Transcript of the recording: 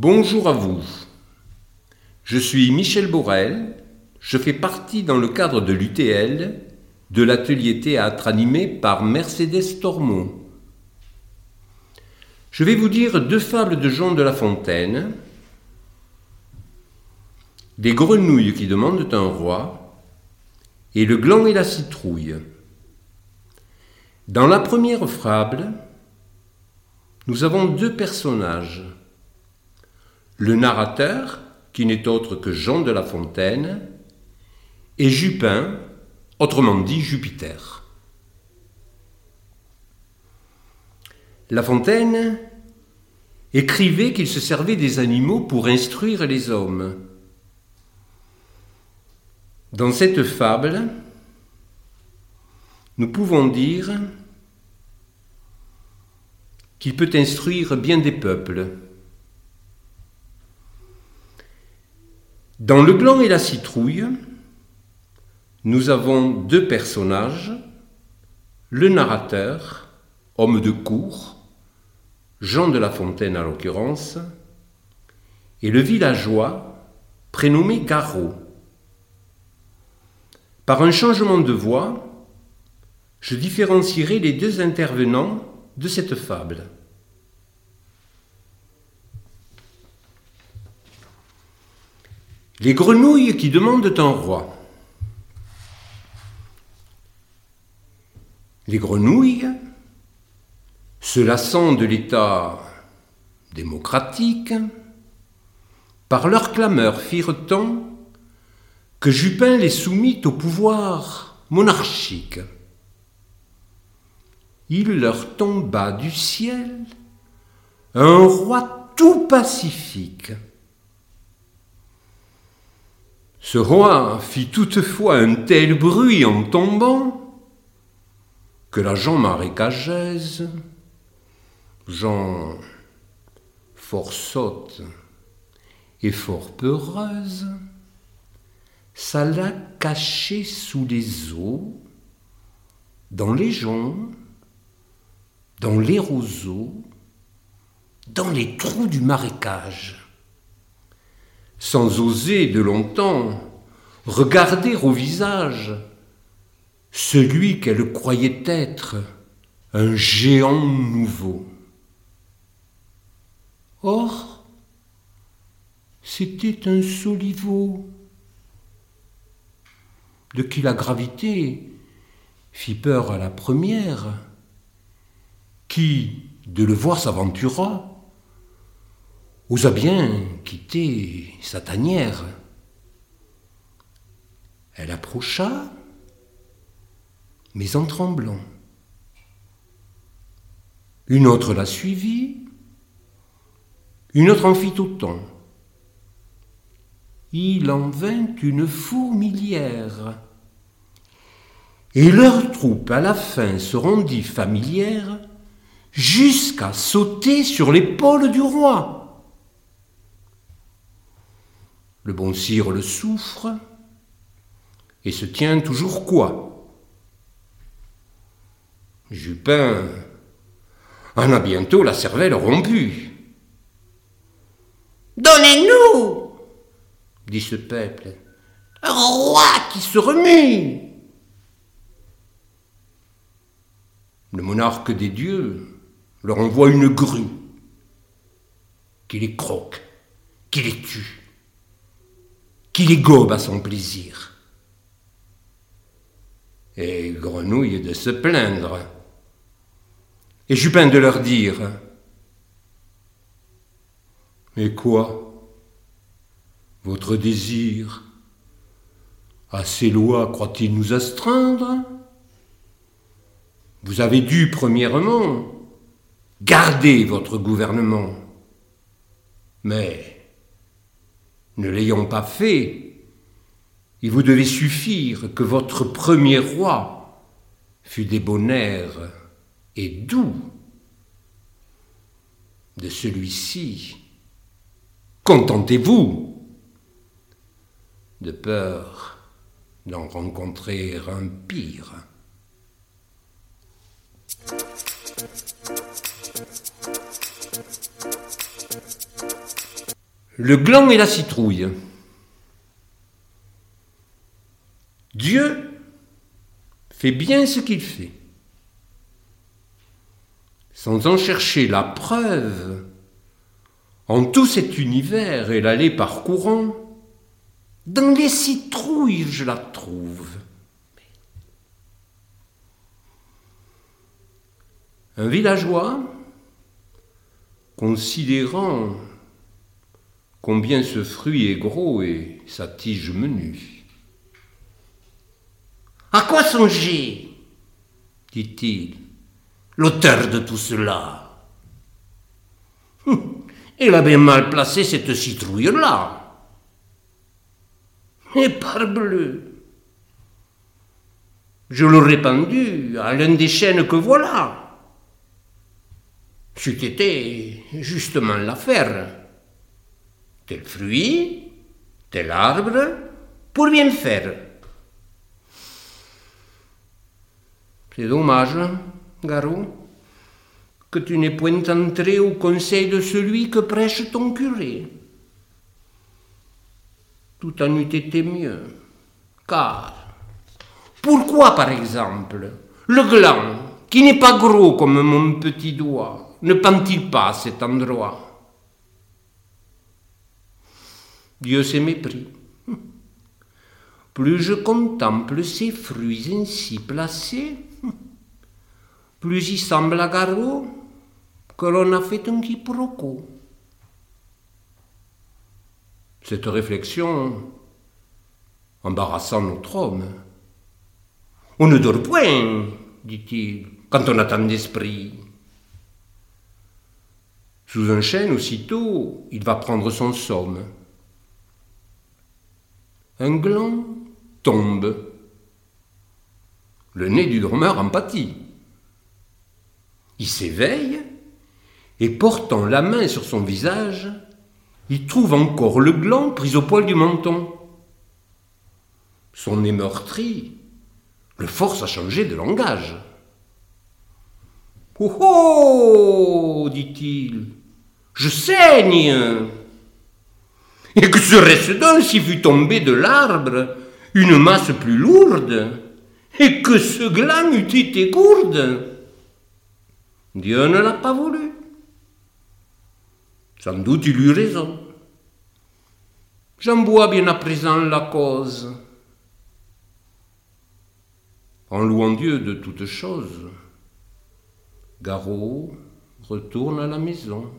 Bonjour à vous. Je suis Michel Borel. Je fais partie dans le cadre de l'UTL de l'atelier théâtre animé par Mercedes Tormont. Je vais vous dire deux fables de Jean de La Fontaine. Des grenouilles qui demandent un roi et le gland et la citrouille. Dans la première fable, nous avons deux personnages. Le narrateur, qui n'est autre que Jean de La Fontaine, et Jupin, autrement dit Jupiter. La Fontaine écrivait qu'il se servait des animaux pour instruire les hommes. Dans cette fable, nous pouvons dire qu'il peut instruire bien des peuples. Dans Le gland et la citrouille, nous avons deux personnages, le narrateur, homme de cour, Jean de La Fontaine à l'occurrence, et le villageois, prénommé Garot. Par un changement de voix, je différencierai les deux intervenants de cette fable. Les grenouilles qui demandent un roi. Les grenouilles, se lassant de l'État démocratique, par leur clameur firent tant que Jupin les soumit au pouvoir monarchique. Il leur tomba du ciel un roi tout pacifique. Ce roi fit toutefois un tel bruit en tombant que la Jean marécageuse, Jean fort sotte et fort peureuse, s'alla cacher sous les eaux, dans les joncs, dans les roseaux, dans les trous du marécage, sans oser de longtemps regarder au visage celui qu'elle croyait être un géant nouveau. Or, c'était un soliveau de qui la gravité fit peur à la première, qui, de le voir s'aventura, osa bien quitter sa tanière. Elle approcha, mais en tremblant. Une autre la suivit, une autre en fit autant. Il en vint une fourmilière. Et leur troupe à la fin se rendit familière jusqu'à sauter sur l'épaule du roi. Le bon sire le souffre et se tient toujours quoi? Jupin en a bientôt la cervelle rompue. Donnez-nous, dit ce peuple, un roi qui se remue. Le monarque des dieux leur envoie une grue qui les croque, qui les tue, qui les gobe à son plaisir. Et Grenouille de se plaindre, et Jupin de leur dire Mais quoi Votre désir à ces lois croit-il nous astreindre? Vous avez dû, premièrement, Gardez votre gouvernement. Mais, ne l'ayant pas fait, il vous devait suffire que votre premier roi fût débonnaire et doux. De celui-ci, contentez-vous, de peur d'en rencontrer un pire. Le gland et la citrouille. Dieu fait bien ce qu'il fait. Sans en chercher la preuve, en tout cet univers et l'allée parcourant, dans les citrouilles je la trouve. Un villageois, considérant combien ce fruit est gros et sa tige menue. À quoi songer dit-il, l'auteur de tout cela? Hum, Il a bien mal placé cette citrouille-là. Et parbleu, je l'aurais pendu à l'un des chênes que voilà. C'eût été justement l'affaire. Tel fruit, tel arbre, pour bien faire. C'est dommage, Garou, que tu n'aies point entré au conseil de celui que prêche ton curé. Tout en eût été mieux. Car, pourquoi par exemple, le gland, qui n'est pas gros comme mon petit doigt, ne pend-il pas à cet endroit? Dieu s'est mépris. Plus je contemple ces fruits ainsi placés, plus il semble à Garot que l'on a fait un quiproquo. Cette réflexion embarrassant notre homme. On ne dort point, dit-il, quand on a tant d'esprit. Sous un chêne, aussitôt, il va prendre son somme. Un gland tombe. Le nez du dormeur en. Il s'éveille et portant la main sur son visage, il trouve encore le gland pris au poil du menton. Son nez meurtri le force à changer de langage. Oh oh dit-il, je saigne. Et que serait-ce donc si fût tombé de l'arbre une masse plus lourde et que ce gland eût été gourde Dieu ne l'a pas voulu. Sans doute il eut raison. J'en vois bien à présent la cause. En louant Dieu de toutes choses, Garot retourne à la maison.